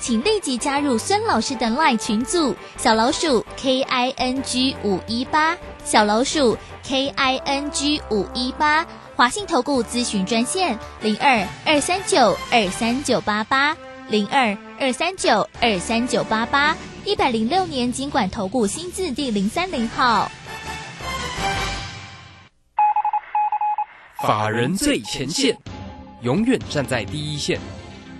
请立即加入孙老师的 LINE 群组，小老鼠 K I N G 五一八，小老鼠 K I N G 五一八，华信投顾咨询专线零二二三九二三九八八零二二三九二三九八八，一百零六年经管投顾新字第零三零号。法人最前线，永远站在第一线。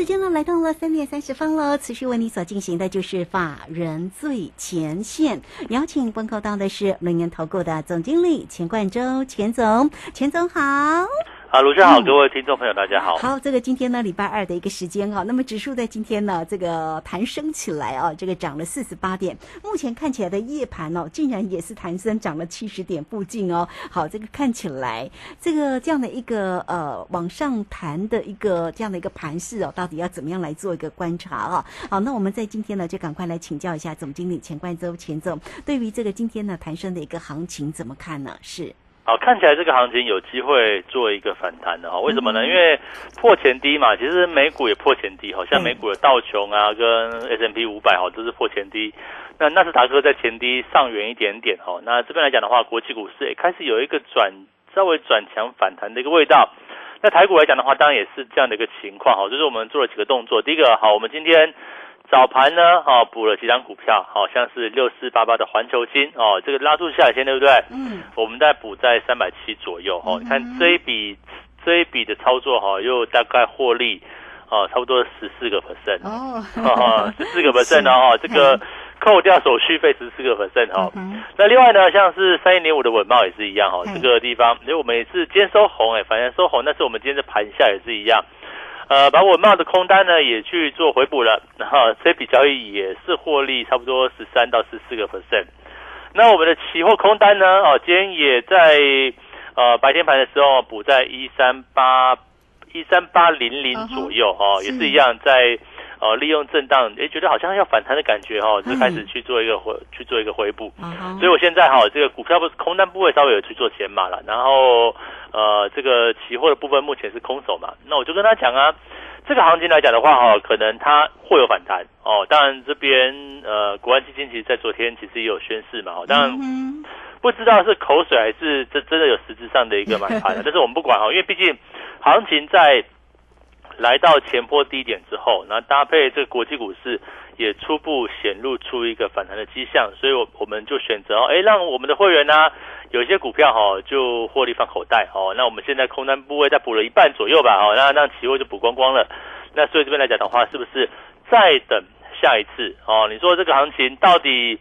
时间呢来到了三点三十分了，持续为你所进行的就是法人最前线，邀请观看到的是轮源投顾的总经理钱冠洲，钱总，钱总好。好，卢先好，各位听众朋友，大家好。好，这个今天呢，礼拜二的一个时间哈，那么指数在今天呢，这个弹升起来啊，这个涨了四十八点，目前看起来的夜盘哦，竟然也是弹升涨了七十点附近哦。好，这个看起来这个这样的一个呃往上弹的一个这样的一个盘势哦，到底要怎么样来做一个观察啊？好，那我们在今天呢，就赶快来请教一下总经理钱冠洲钱总，对于这个今天呢弹升的一个行情怎么看呢？是。好，看起来这个行情有机会做一个反弹的哈？为什么呢？因为破前低嘛，其实美股也破前低，好像美股的道琼啊跟 S M P 五百哈都是破前低，那纳斯达克在前低上远一点点哈。那这边来讲的话，国际股市也开始有一个转稍微转强反弹的一个味道。那台股来讲的话，当然也是这样的一个情况哈。就是我们做了几个动作，第一个好，我们今天。早盘呢，哈补了几张股票，好像是六四八八的环球金哦，这个拉住下影线对不对？嗯，我们再补在三百七左右哈。你看这一笔这一笔的操作哈，又大概获利哦，差不多十四个 percent 哦，十四个 percent 哦，这个扣掉手续费十四个 percent 哈。那另外呢，像是三一零五的稳茂也是一样哈，这个地方因为我们也是今天收红哎，反正收红，但是我们今天的盘下也是一样。呃，把稳茂的空单呢也去做回补了，然后这笔交易也是获利差不多十三到十四个 percent。那我们的期货空单呢，哦，今天也在呃白天盘的时候补在一三八一三八零零左右哦，也是一样在呃利用震荡，哎，觉得好像要反弹的感觉哈，就开始去做一个回去做一个回补。所以我现在哈，这个股票不是空单部位稍微有去做减码了，然后。呃，这个期货的部分目前是空手嘛，那我就跟他讲啊，这个行情来讲的话哈，可能它会有反弹哦。当然这边呃，国安基金其实在昨天其实也有宣示嘛，当然不知道是口水还是这真的有实质上的一个买盘，但是我们不管哈，因为毕竟行情在来到前波低点之后，那搭配这个国际股市也初步显露出一个反弹的迹象，所以我我们就选择哎，让我们的会员呢。有些股票哈就获利放口袋哦，那我们现在空单部位再补了一半左右吧，哦，那让期货就补光光了。那所以这边来讲的话，是不是再等下一次哦？你说这个行情到底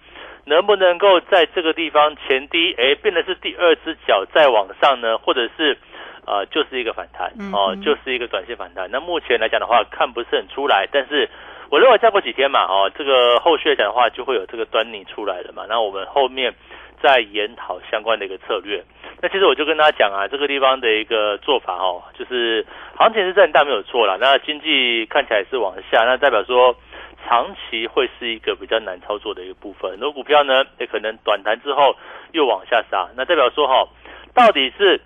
能不能够在这个地方前低哎变得是第二只脚再往上呢？或者是呃就是一个反弹哦，就是一个短线反弹？那目前来讲的话看不是很出来，但是我认为再过几天嘛，哦，这个后续来讲的话就会有这个端倪出来了嘛。那我们后面。再研讨相关的一个策略，那其实我就跟大家讲啊，这个地方的一个做法哦，就是行情是震荡没有错了，那经济看起来是往下，那代表说长期会是一个比较难操作的一个部分。很多股票呢，也可能短弹之后又往下杀，那代表说哈，到底是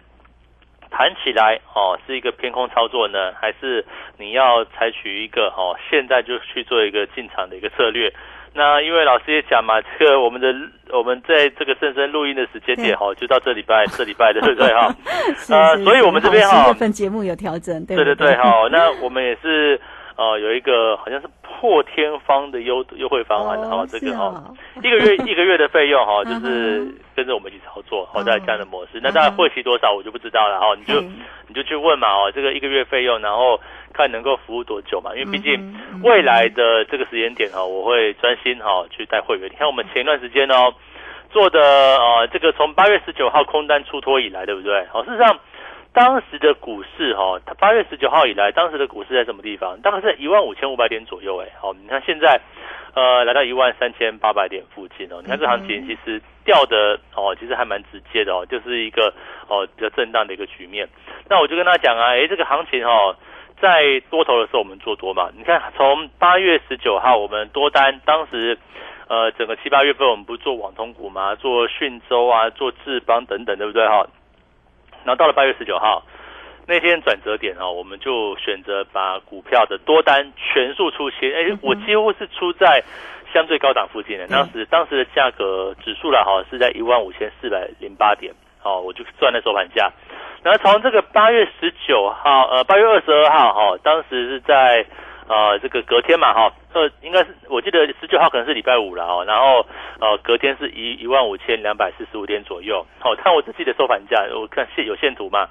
弹起来哦是一个偏空操作呢，还是你要采取一个哦现在就去做一个进场的一个策略？那因为老师也讲嘛，这个我们的我们在这个深深录音的时间点哈，就到这礼拜 这礼拜的对不对哈？呃，所以我们这边哈，份节目有调整，对对对对哈。那我们也是呃有一个好像是破天荒的优优惠方案哈、哦这个哈、哦一个月 一个月的费用哈、就嗯是跟着我们一起操作，好、哦在这样的模式。那当然嗯哼会期多少我就不知道了哈、你就嗯你就去问嘛哦，这个一个月费用，然后看能够服务多久嘛，因为毕竟未来的这个时间点哈、我会专心哈、去带会员。你看我们前一段时间哦做的呃这个从八月十九号空单出脱以来，对不对？好、事实上。当时的股市哈，它八月十九号以来，当时的股市在什么地方？大概是一万五千五百点左右，哎，好，你看现在，呃，来到一万三千八百点附近哦。你看这行情其实掉的哦，其实还蛮直接的哦，就是一个哦比较震荡的一个局面。那我就跟他讲啊，哎，这个行情哦，在多头的时候我们做多嘛。你看从八月十九号我们多单，当时呃整个七八月份我们不是做网通股嘛，做讯州啊，做智邦等等，对不对哈？然后到了八月十九号那天转折点哦，我们就选择把股票的多单全数出清。哎，我几乎是出在相对高档附近的。当时当时的价格指数了哈是在一万五千四百零八点，哦，我就赚了收盘价。然后从这个八月十九号，呃，八月二十二号哈，当时是在呃这个隔天嘛哈，呃，应该是我记得十九号可能是礼拜五了哦，然后呃隔天是一一万五千两百四十五点左右。好、看我自己的收盘价，我看线有线图嘛。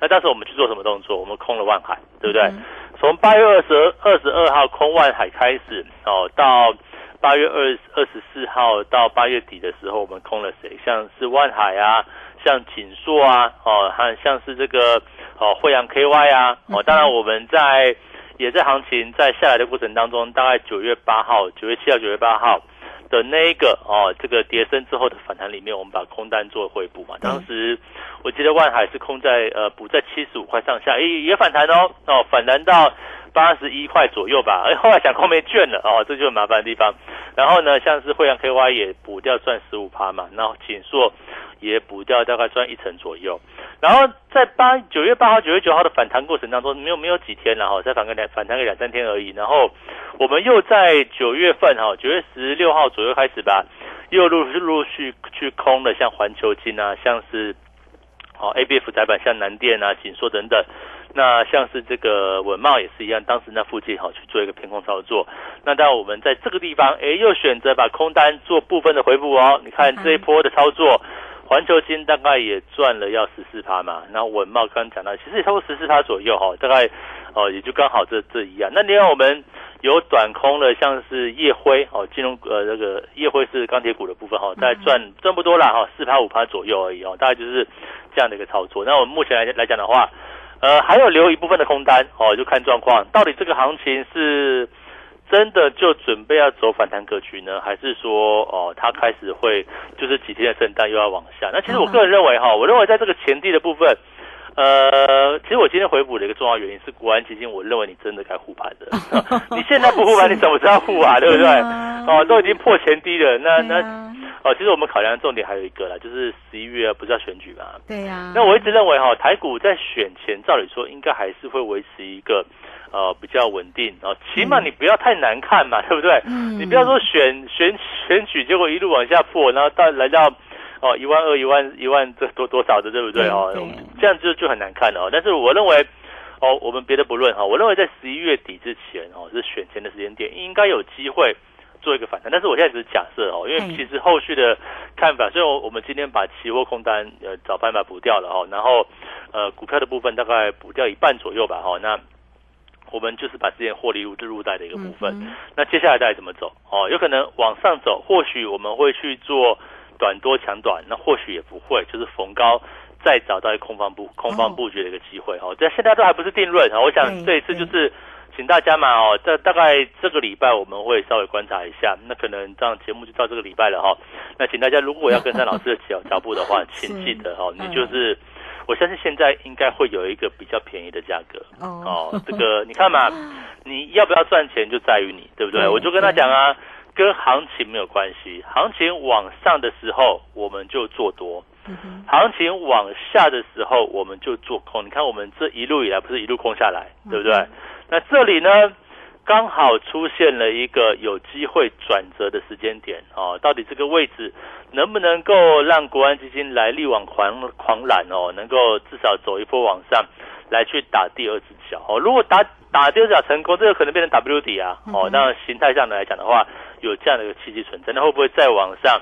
那当时我们去做什么动作？我们空了万海，对不对？嗯从八月二十二十二号空万海开始，哦，到八月二二十四号到八月底的时候，我们空了谁？像是万海啊，像锦硕啊，哦，还有像是这个哦惠阳 KY 啊，哦，当然我们在也在行情在下来的过程当中，大概九月八号、九月七号、九月八号的那一个哦，这个跌升之后的反弹里面，我们把空单做回补嘛。当时我记得万海是空在呃补在七十五块上下，也也反弹哦，哦反弹到八十一块左右吧。哎，后来想空没券了哦，这就是麻烦的地方。然后呢，像是惠阳 KY 也补掉赚十五趴嘛，然后锦硕也补掉大概赚一成左右。然后在八九月八号、九月九号的反弹过程当中，没有没有几天然后再反个两反弹个两三天而已。然后我们又在九月份哈，九月十六号左右开始吧，又陆陆陆续去空了，像环球金啊，像是哦 A B F 窄板，像南电啊、锦硕等等。那像是这个文茂也是一样，当时那附近哈去做一个偏空操作。那当然我们在这个地方，哎，又选择把空单做部分的回补哦。你看这一波的操作，环球金大概也赚了要十四趴嘛。然后文茂刚刚讲到，其实也差不多十四趴左右哈，大概哦也就刚好这这一样。那另外我们有短空的，像是夜辉哦，金融呃这个夜辉是钢铁股的部分哈，大概赚赚不多啦哈，四趴五趴左右而已哦，大概就是这样的一个操作。那我们目前来来讲的话。呃，还有留一部分的空单哦，就看状况，到底这个行情是真的就准备要走反弹格局呢，还是说哦，它开始会就是几天的震荡又要往下？那其实我个人认为哈，我认为在这个前低的部分，呃，其实我今天回补的一个重要原因是国安基金，我认为你真的该护盘的。你现在不护盘，你怎么知道护啊？对不对？哦，都已经破前低了，那那哦，其实我们考量的重点还有一个啦，就是十一月不是要选举嘛？对呀、那我一直认为哈，台股在选前，照理说应该还是会维持一个呃比较稳定哦，起码你不要太难看嘛，对不对？嗯你不要说选选选举，结果一路往下破，然后到来到哦一万二、一万一万这多多少的，对不对哦对对？这样就就很难看了哦。但是我认为。哦，我们别的不论哈，我认为在十一月底之前哦，是选前的时间点，应该有机会做一个反弹。但是我现在只是假设哦，因为嗯其实后续的看法，所以我我们今天把期货空单呃早盘把它补掉了哦，然后呃股票的部分大概补掉一半左右吧哈、哦，那我们就是把之前获利入入袋的一个部分。嗯那接下来大概怎么走？哦，有可能往上走，或许我们会去做短多抢短，那或许也不会，就是逢高再找到一个空方布空方布局的一个机会哦。这现在都还不是定论啊，我想对这一次就是。请大家嘛哦，这大概这个礼拜我们会稍微观察一下，那可能这样节目就到这个礼拜了哈、那请大家如果要跟上老师的脚脚步的话，请记得哦，你就是，我相信现在应该会有一个比较便宜的价格哦哦。这个你看嘛，你要不要赚钱就在于你，对不对？对我就跟他讲啊，跟行情没有关系，行情往上的时候我们就做多，行情往下的时候我们就做空。你看我们这一路以来不是一路空下来，对不对？那这里呢，刚好出现了一个有机会转折的时间点哦。到底这个位置能不能够让国安基金来力挽狂狂澜哦？能够至少走一波往上，来去打第二只脚哦。如果打打第二只脚成功，这个可能变成 W 底啊，哦，那形态上来讲的话，有这样的一个契机存在，那会不会再往上？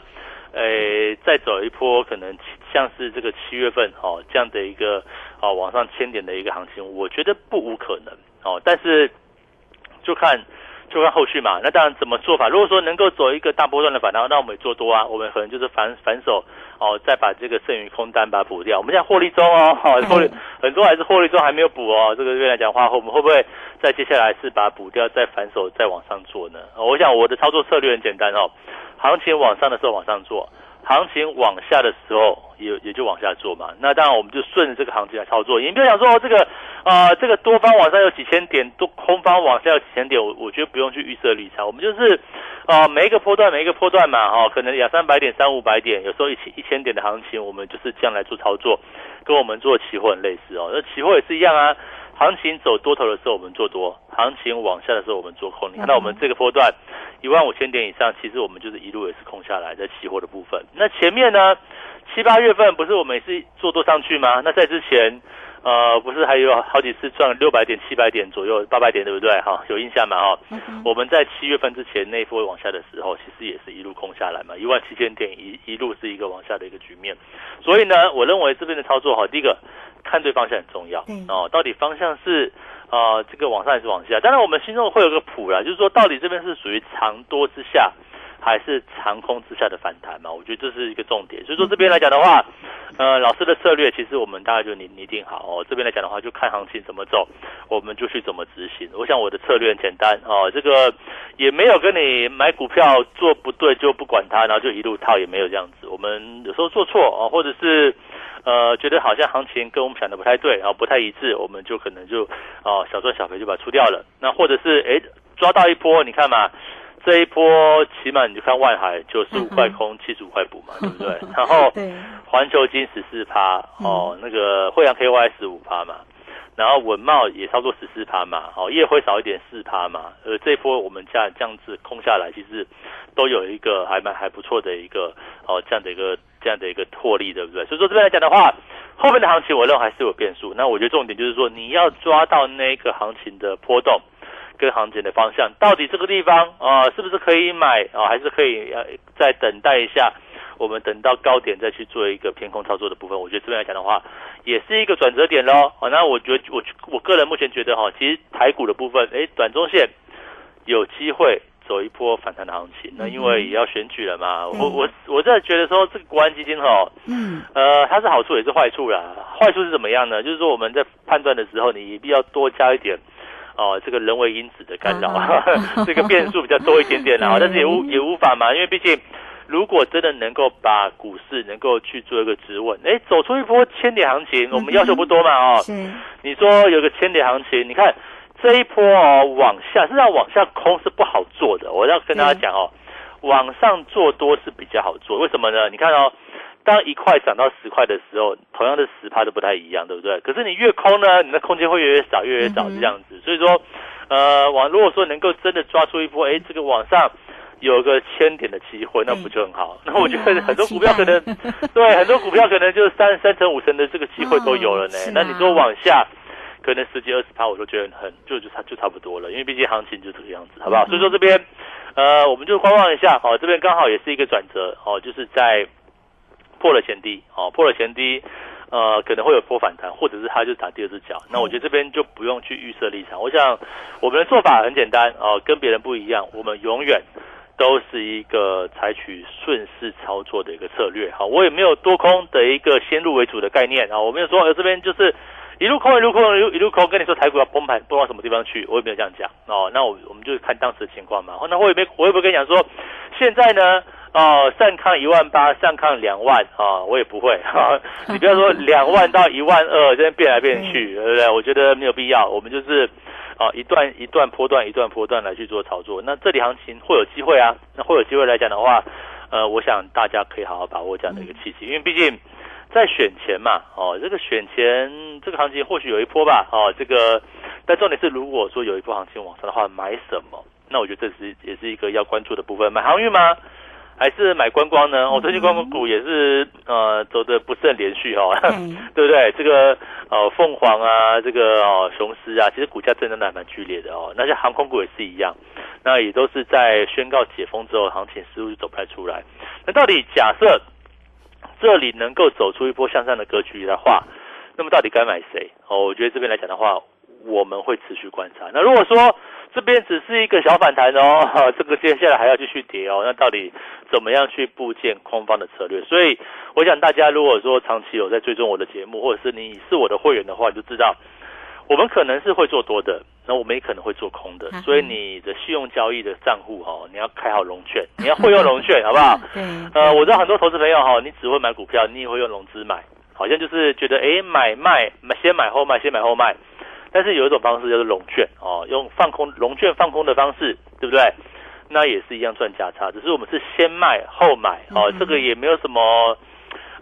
诶，再走一波，可能像是这个七月份哦这样的一个哦往上千点的一个行情，我觉得不无可能哦，但是就看就看后续嘛。那当然怎么做法？如果说能够走一个大波段的反弹，那我们也做多啊，我们可能就是反反手哦，再把这个剩余空单把它补掉。我们现在获利中哦，哈，获利很多还是获利中还没有补哦。这个月来讲话，我们会不会在接下来是把它补掉，再反手再往上做呢？我想我的操作策略很简单哦。行情往上的时候往上做，行情往下的时候也也就往下做嘛。那当然我们就顺着这个行情来操作。你不要想说这个啊，这个多方往上有几千点，多空方往下有几千点，我我觉得不用去预设立场。我们就是啊，每一个波段每一个波段嘛，哈，可能两三百点、三五百点，有时候一千一千点的行情，我们就是这样来做操作，跟我们做期货很类似哦。那期货也是一样啊。行情走多头的时候，我们做多；行情往下的时候，我们做空。你看到我们这个波段一万五千点以上，其实我们就是一路也是空下来，在期货的部分。那前面呢，七八月份不是我们也是做多上去吗？那在之前，呃，不是还有好几次赚六百点、七百点左右、八百点，对不对？哈，有印象吗？哈，我们在七月份之前那一波往下的时候，其实也是一路空下来嘛，一万七千点一一路是一个往下的一个局面。所以呢，我认为这边的操作哈，第一个。看对方向很重要哦，到底方向是啊这个往上还是往下？当然我们心中会有个谱啦，就是说到底这边是属于长多之下，还是长空之下的反弹嘛？我觉得这是一个重点。所以说这边来讲的话，呃，老师的策略其实我们大概就拟拟定好哦。这边来讲的话，就看行情怎么走，我们就去怎么执行。我想我的策略很简单哦，这个也没有跟你买股票做不对就不管它，然后就一路套，也没有这样子。我们有时候做错啊，或者是。呃，觉得好像行情跟我们想的不太对，然后不太一致，我们就可能就哦小赚小赔就把它出掉了。那或者是哎抓到一波，你看嘛，这一波起码你就看外海九十五块空，七十五块补嘛，对不对？然后环球金十四趴哦，那个惠阳 KY 十五趴嘛，然后文茂也差不多十四趴嘛，哦夜辉少一点四趴嘛，呃这一波我们这样这样子空下来，其实都有一个还蛮还不错的一个哦这样的一个。这样的一个获利，对不对？所以说这边来讲的话，后面的行情我认为还是有变数。那我觉得重点就是说，你要抓到那个行情的波动跟行情的方向，到底这个地方啊是不是可以买啊，还是可以呃再等待一下？我们等到高点再去做一个偏空操作的部分。我觉得这边来讲的话，也是一个转折点喽。啊，那我觉得我我个人目前觉得哈，其实台股的部分，哎，短中线有机会。走一波反弹的行情，那因为也要选举了嘛，我我我真的觉得说这个国安基金哈，嗯，呃，它是好处也是坏处啦。坏处是怎么样呢？就是说我们在判断的时候，你一定要多加一点哦，这个人为因子的干扰，这个变数比较多一点点啦。但是也无也无法嘛，因为毕竟如果真的能够把股市能够去做一个质问，哎，走出一波千点行情，我们要求不多嘛，哦，你说有个千点行情，你看。这一波哦，往下，实际上往下空是不好做的。我要跟大家讲哦，往上做多是比较好做。为什么呢？你看哦，当一块涨到十块的时候，同样的十趴都不太一样，对不对？可是你越空呢，你的空间会越越少，越越少这样子。所以说，呃，往如果说能够真的抓出一波，哎，这个往上有个千点的机会，那不就很好？那我觉得很多股票可能，对，很多股票可能就是三三成五成的这个机会都有了呢。那你说往下？可能十几二十趴，我都觉得很就就差就差不多了，因为毕竟行情就这个样子，好不好？所以说这边，呃，我们就观望一下，好，这边刚好也是一个转折，哦，就是在破了前低，哦，破了前低，呃，可能会有波反弹，或者是它就打第二只脚，那我觉得这边就不用去预设立场。我想我们的做法很简单，哦，跟别人不一样，我们永远都是一个采取顺势操作的一个策略，好，我也没有多空的一个先入为主的概念啊，我没有说呃这边就是。一路空一路空一路一路空，跟你说台股要崩盘崩到什么地方去，我也没有这样讲哦。那我我们就看当时的情况嘛。那我也没我也不跟你讲说，现在呢哦上看一万八，上看两万啊，我也不会哈。你不要说两万到一万二，这边变来变去，对不对？我觉得没有必要。我们就是啊一段一段波段一段波段来去做操作。那这里行情会有机会啊，那会有机会来讲的话，呃，我想大家可以好好把握这样的一个契机，因为毕竟。在选前嘛，哦，这个选前这个行情或许有一波吧，哦，这个，但重点是如果说有一波行情往上的话，买什么？那我觉得这是也是一个要关注的部分。买航运吗？还是买观光呢？哦，最近观光股也是呃走的不是很连续哦，嗯 对不对？这个呃凤凰啊，这个哦雄狮啊，其实股价震荡的还蛮剧烈的哦。那些航空股也是一样，那也都是在宣告解封之后，行情似乎就走不太出来。那到底假设这里能够走出一波向上的格局的话，那么到底该买谁？哦，我觉得这边来讲的话，我们会持续观察。那如果说这边只是一个小反弹哦，哈 这个接下来还要继续跌哦，那到底怎么样去布建空方的策略？所以我想大家如果说长期有在追踪我的节目，或者是你是我的会员的话，你就知道我们可能是会做多的，那我们也可能会做空的嗯。所以你的信用交易的账户哈、哦，你要开好融券，你要会用融券，好不好？嗯，呃，我知道很多投资朋友哈，你只会买股票，你也会用融资买，好像就是觉得诶买卖买先买后卖，先买后卖。但是有一种方式叫做融券哦，用放空融券放空的方式，对不对？那也是一样赚价差，只是我们是先卖后买哦，嗯这个也没有什么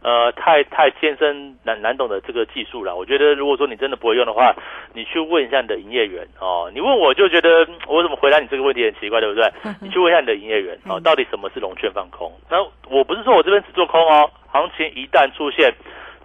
呃太太艰深难难懂的这个技术啦。我觉得如果说你真的不会用的话，你去问一下你的营业员哦。你问我就觉得嗯我怎么回答你这个问题很奇怪，对不对？你去问一下你的营业员哦，嗯到底什么是融券放空？那我不是说我这边只做空哦，行情一旦出现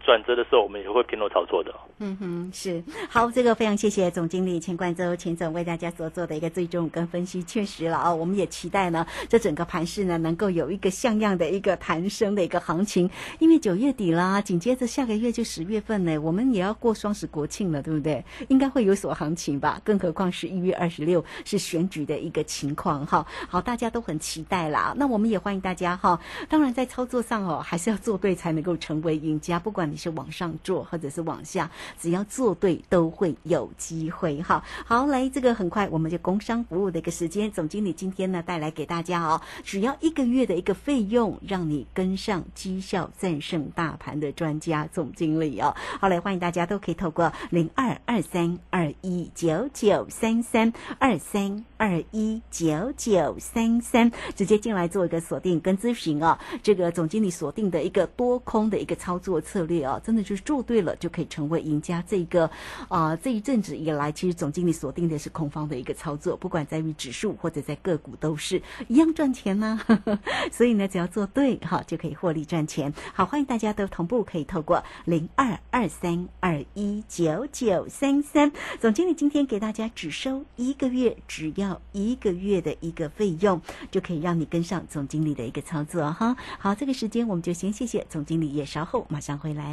转折的时候，我们也会偏多操作的。嗯哼，是。好，这个非常谢谢总经理钱冠周钱总为大家所做的一个追踪跟分析，确实了啊，我们也期待呢，这整个盘势呢能够有一个像样的一个弹升的一个行情，因为九月底啦，紧接着下个月就十月份呢，我们也要过双十国庆了，对不对？应该会有所行情吧，更何况是一月二十六是选举的一个情况哈，好，大家都很期待啦，那我们也欢迎大家哈，当然在操作上哦，还是要做对才能够成为赢家，不管你是往上做或者是往下。只要做对，都会有机会哈。好，来这个很快我们就工商服务的一个时间，总经理今天呢带来给大家哦，只要一个月的一个费用，让你跟上绩效战胜大盘的专家总经理哦。好，来欢迎大家都可以透过零二二三二一九九三三二三二一九九三三直接进来做一个锁定跟咨询哦。这个总经理锁定的一个多空的一个操作策略哦，真的就是做对了就可以成为赢家。这个啊、这一阵子以来，其实总经理锁定的是空方的一个操作，不管在于指数或者在个股都是一样赚钱呢、所以呢，只要做对哈，就可以获利赚钱。好，欢迎大家都同步可以透过零二二三二一九九三三，总经理今天给大家只收一个月，只要一个月的一个费用，就可以让你跟上总经理的一个操作哈。好，这个时间我们就先谢谢总经理，也稍后马上回来。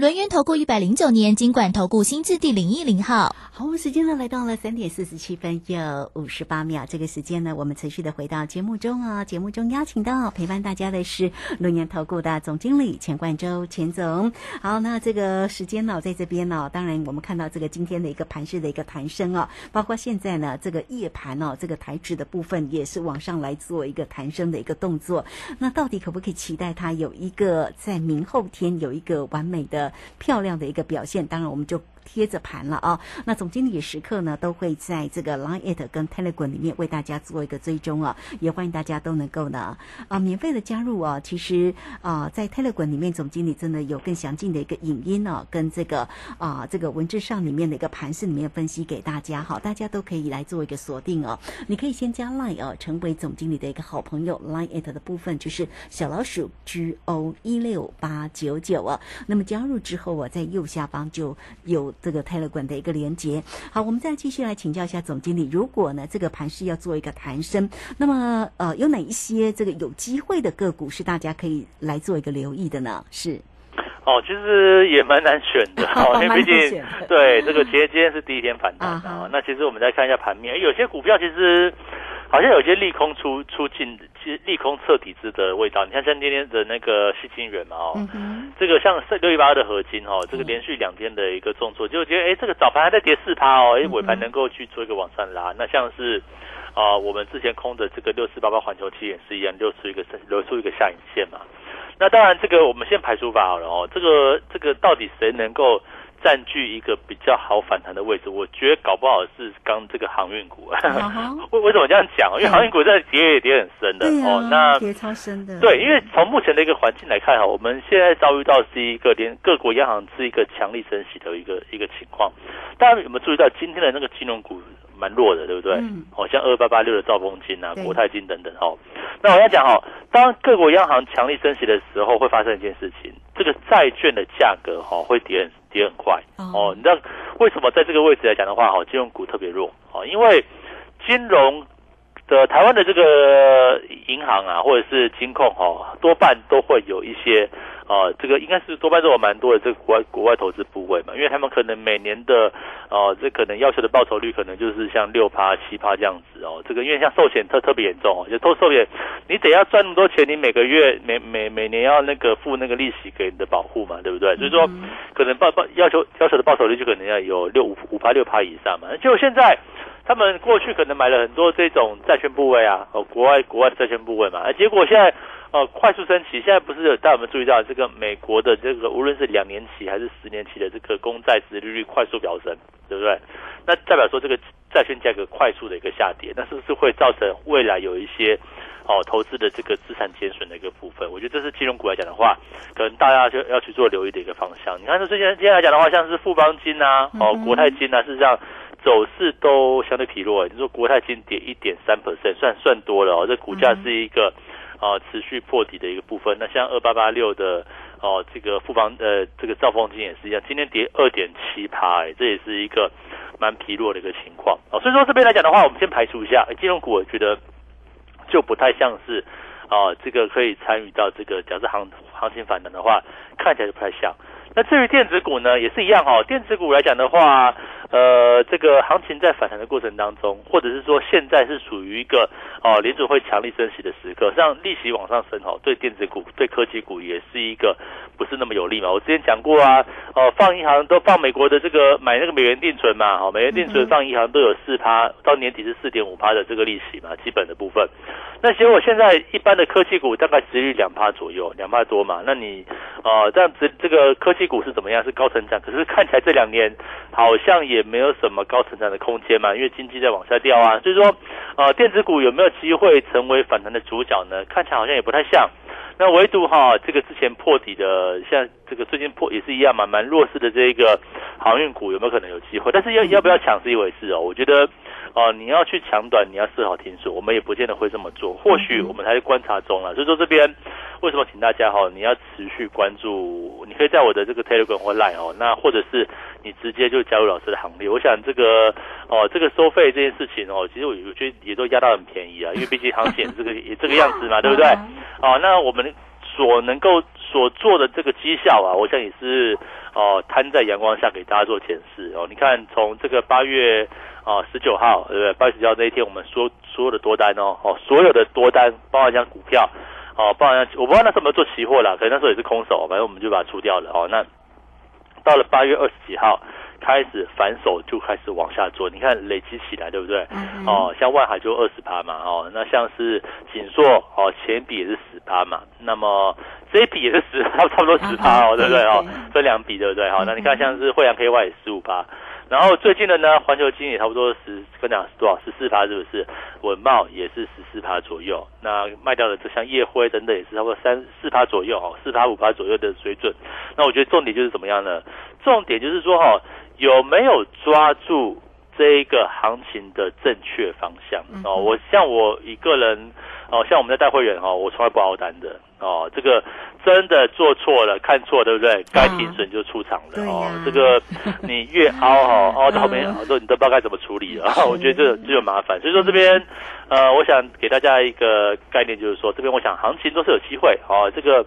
轮源投顾一百零九年经管投顾新字第零一零号。好，我们时间呢来到了三点四十七分又五十八秒。这个时间呢，我们持续的回到节目中啊。节目中邀请到陪伴大家的是龙岩投顾的总经理钱冠周钱总。好，那这个时间呢，在这边呢，当然我们看到这个今天的一个盘势的一个弹升啊，包括现在呢这个夜盘哦，这个台指的部分也是往上来做一个弹升的一个动作。那到底可不可以期待它有一个在明后天有一个完美的、漂亮的一个表现？当然，我们就贴着盘了啊。那总经理也时刻呢都会在这个 Line It 跟 Telegram 里面为大家做一个追踪啊，也欢迎大家都能够呢啊免费的加入啊。其实啊，在 Telegram 里面，总经理真的有更详尽的一个影音哦，跟这个啊这个文字上里面的一个盘势里面分析给大家，好，大家都可以来做一个锁定哦。你可以先加 Line 哦，成为总经理的一个好朋友。Line It 的部分就是小老鼠 G O 一六八九九啊。那么加入之后啊，在右下方就有这个 Telegram 的一个连接。好，我们再继续来请教一下总经理，如果呢这个盘势要做一个弹升，那么呃有哪一些这个有机会的个股是大家可以来做一个留意的呢？是哦，其实也蛮难选的 哦，因为毕竟对这个其实今天是第一天反弹啊哈啊。那其实我们再看一下盘面，有些股票其实好像有些利空出出尽，其实利空测底子的味道。你看像今天的那个细金元嘛哦，嗯，这个像六一八二的合金哦，这个连续两天的一个重挫，就觉得哎，这个早盘还在跌四趴哦，哎，尾盘能够去做一个往上拉，那像是啊、我们之前空的这个六四八八环球期也是一样，留出一个留出一个下影线嘛。那当然，这个我们先排除法好了哦，这个这个到底谁能够占据一个比较好反弹的位置？我觉得搞不好是刚这个航运股。啊 为为什么这样讲？因为航运股在跌也跌很深的对哦。啊，那跌超深的，对，因为从目前的一个环境来看哈，我们现在遭遇到是一个连各国央行是一个强力升息的一个一个情况。大家有没有注意到今天的那个金融股蛮弱的，对不对？嗯哦，像二八八六的兆丰金啊、国泰金等等哦。那我要讲哦，当各国央行强力升息的时候，会发生一件事情，这个债券的价格哈、会跌很跌很快哦哦。你知道为什么在这个位置来讲的话，哈，金融股特别弱哦，因为金融的台湾的这个银行啊，或者是金控哦、多半都会有一些呃，这个应该是多半都有蛮多的这个国外国外投资部位嘛，因为他们可能每年的呃，这可能要求的报酬率可能就是像六趴七趴这样子哦。这个因为像寿险特特别严重哦，就投寿险你得要赚那么多钱，你每个月每每每年要那个付那个利息给你的保护嘛，对不对？所以说嗯可能报报要求要求的报酬率就可能要有六五五趴六趴以上嘛。结果现在他们过去可能买了很多这种债券部位啊，哦，国外国外的债券部位嘛，啊结果现在呃快速升息，现在不是有大家有没有注意到这个美国的这个无论是两年期还是十年期的这个公债殖利率快速飙升，对不对？那代表说这个债券价格快速的一个下跌，那是不是会造成未来有一些哦投资的这个资产减损的一个部分？我觉得这是金融股来讲的话，可能大家就要去做留意的一个方向。你看，这最近今天来讲的话，像是富邦金啊，哦国泰金啊，事实上走势都相对疲弱。你说国泰金跌一点三 percent，算算多了哦，这股价是一个。啊、持续破底的一个部分。那像二八八六的哦、这个富邦呃，这个兆丰金也是一样，今天跌二点七趴，哎，这也是一个蛮疲弱的一个情况哦。所以说这边来讲的话，我们先排除一下，哎金融股，我觉得就不太像是啊、这个可以参与到这个假设行行情反弹的话，看起来就不太像。那至于电子股呢，也是一样哈、哦。电子股来讲的话，呃，这个行情在反弹的过程当中，或者是说现在是属于一个哦联储会强力升息的时刻，让利息往上升哦，对电子股、对科技股也是一个不是那么有利嘛。我之前讲过啊，哦，放银行都放美国的这个买那个美元定存嘛，哦，美元定存放银行都有四趴，到年底是四点五趴的这个利息嘛，基本的部分。那结果现在一般的科技股大概殖利率两趴左右，两趴多嘛。那你哦这样子这个科技股是怎么样？是高成长，可是看起来这两年好像也没有什么高成长的空间嘛，因为经济在往下掉啊。所以说呃电子股有没有机会成为反弹的主角呢？看起来好像也不太像。那唯独哈，这个之前破底的，像这个最近破也是一样嘛，蛮弱势的这个航运股有没有可能有机会？但是要要不要抢是一回事哦。我觉得，哦、你要去抢短，你要设好停损，我们也不见得会这么做。或许我们还在观察中了。所以说这边为什么请大家哈，你要持续关注，你可以在我的这个 Telegram 或 Line 哦，那或者是你直接就加入老师的行列。我想这个哦，这个收费这件事情哦，其实我我觉得也都压到很便宜啊，因为毕竟行情也这个也 这个样子嘛，对不对？哦，那我们所能够所做的这个绩效啊，我想也是哦摊在阳光下给大家做检视哦。你看从这个八月啊十九号，对不对？八月十九号那一天，我们所所有的多单哦，哦所有的多单，包含像股票哦，包含像我不知道那时候有没有做期货啦，可能那时候也是空手，反正我们就把它出掉了哦。那到了八月二十几号。开始反手就开始往下做，你看累积起来，对不对？嗯哦，像万海就二十趴嘛，哦，那像是锦硕哦，前笔也是十趴嘛，那么这一笔也是十，差差不多十趴哦，啊对不对哦对？分两笔对不对？好，那你看嗯像是惠阳 KY 也十五趴，然后最近的呢，环球金也差不多十，跟讲多少十四趴是不是？文茂也是十四趴左右，那卖掉的这像夜辉等等也是差不多三四趴左右哦，四趴五趴左右的水准。那我觉得重点就是怎么样呢？重点就是说哈、有没有抓住这一个行情的正确方向嗯哦？我像我一个人哦，像我们在带会员哦，我从来不熬单的哦，这个真的做错了，看错对不对？该停损就出场了、哦。这个你越凹哦，凹到后面都你都不知道该怎么处理了，我觉得这这就麻烦。所以说这边呃，我想给大家一个概念，就是说这边我想行情都是有机会哦，这个。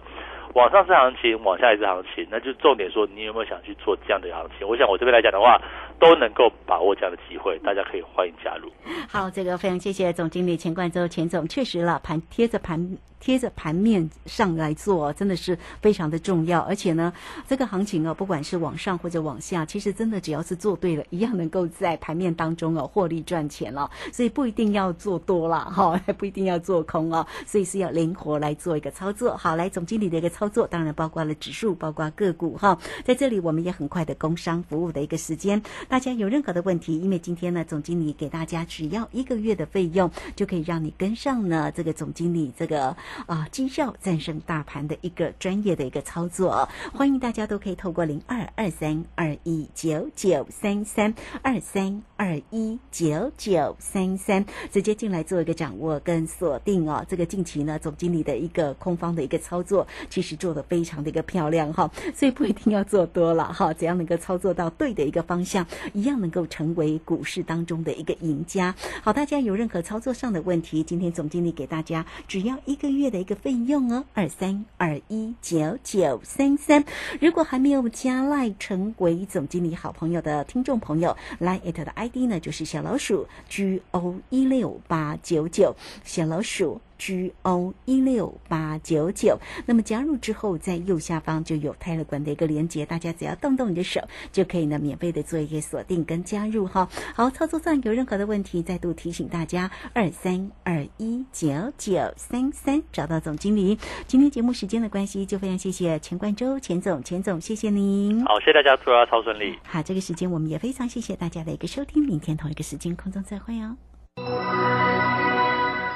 往上是行情，往下也是行情，那就重点说你有没有想去做这样的行情？我想我这边来讲的话，都能够把握这样的机会，大家可以欢迎加入。好，这个非常谢谢总经理钱冠洲钱总，确实了，盘贴着盘贴着盘面上来做，真的是非常的重要。而且呢，这个行情哦，不管是往上或者往下，其实真的只要是做对了，一样能够在盘面当中哦获利赚钱了。所以不一定要做多了哈，不一定要做空哦，所以是要灵活来做一个操作。好，来总经理的一个操作，当然包括了指数，包括个股哈。在这里我们也很快的工商服务的一个时间，大家有任何的问题，因为今天呢，总经理给大家只要一个月的费用，就可以让你跟上呢这个总经理这个啊绩效战胜大盘的一个专业的一个操作。欢迎大家都可以透过零二二三二一九九三三二三二一九九三三直接进来做一个掌握跟锁定哦。这个近期呢，总经理的一个空方的一个操作，其实做的非常的一个漂亮哈，所以不一定要做多了哈，只要能够操作到对的一个方向，一样能够成为股市当中的一个赢家。好，大家有任何操作上的问题，今天总经理给大家只要一个月的一个费用哦，二三二一九九三三。如果还没有加赖成为总经理好朋友的听众朋友，来 at 的 ID 呢就是小老鼠 G O 一六八九九，小老鼠。G O 一六八九九，那么加入之后，在右下方就有泰勒管的一个连接，大家只要动动你的手，就可以呢免费的做一个锁定跟加入哈。好，操作上有任何的问题，再度提醒大家，二三二一九九三三找到总经理。今天节目时间的关系，就非常谢谢钱冠周钱总，钱总谢谢您。好，谢谢大家，祝大家超顺利。好，这个时间我们也非常谢谢大家的一个收听，明天同一个时间空中再会哦。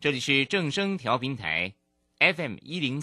这里是正声调频台，FM 一零。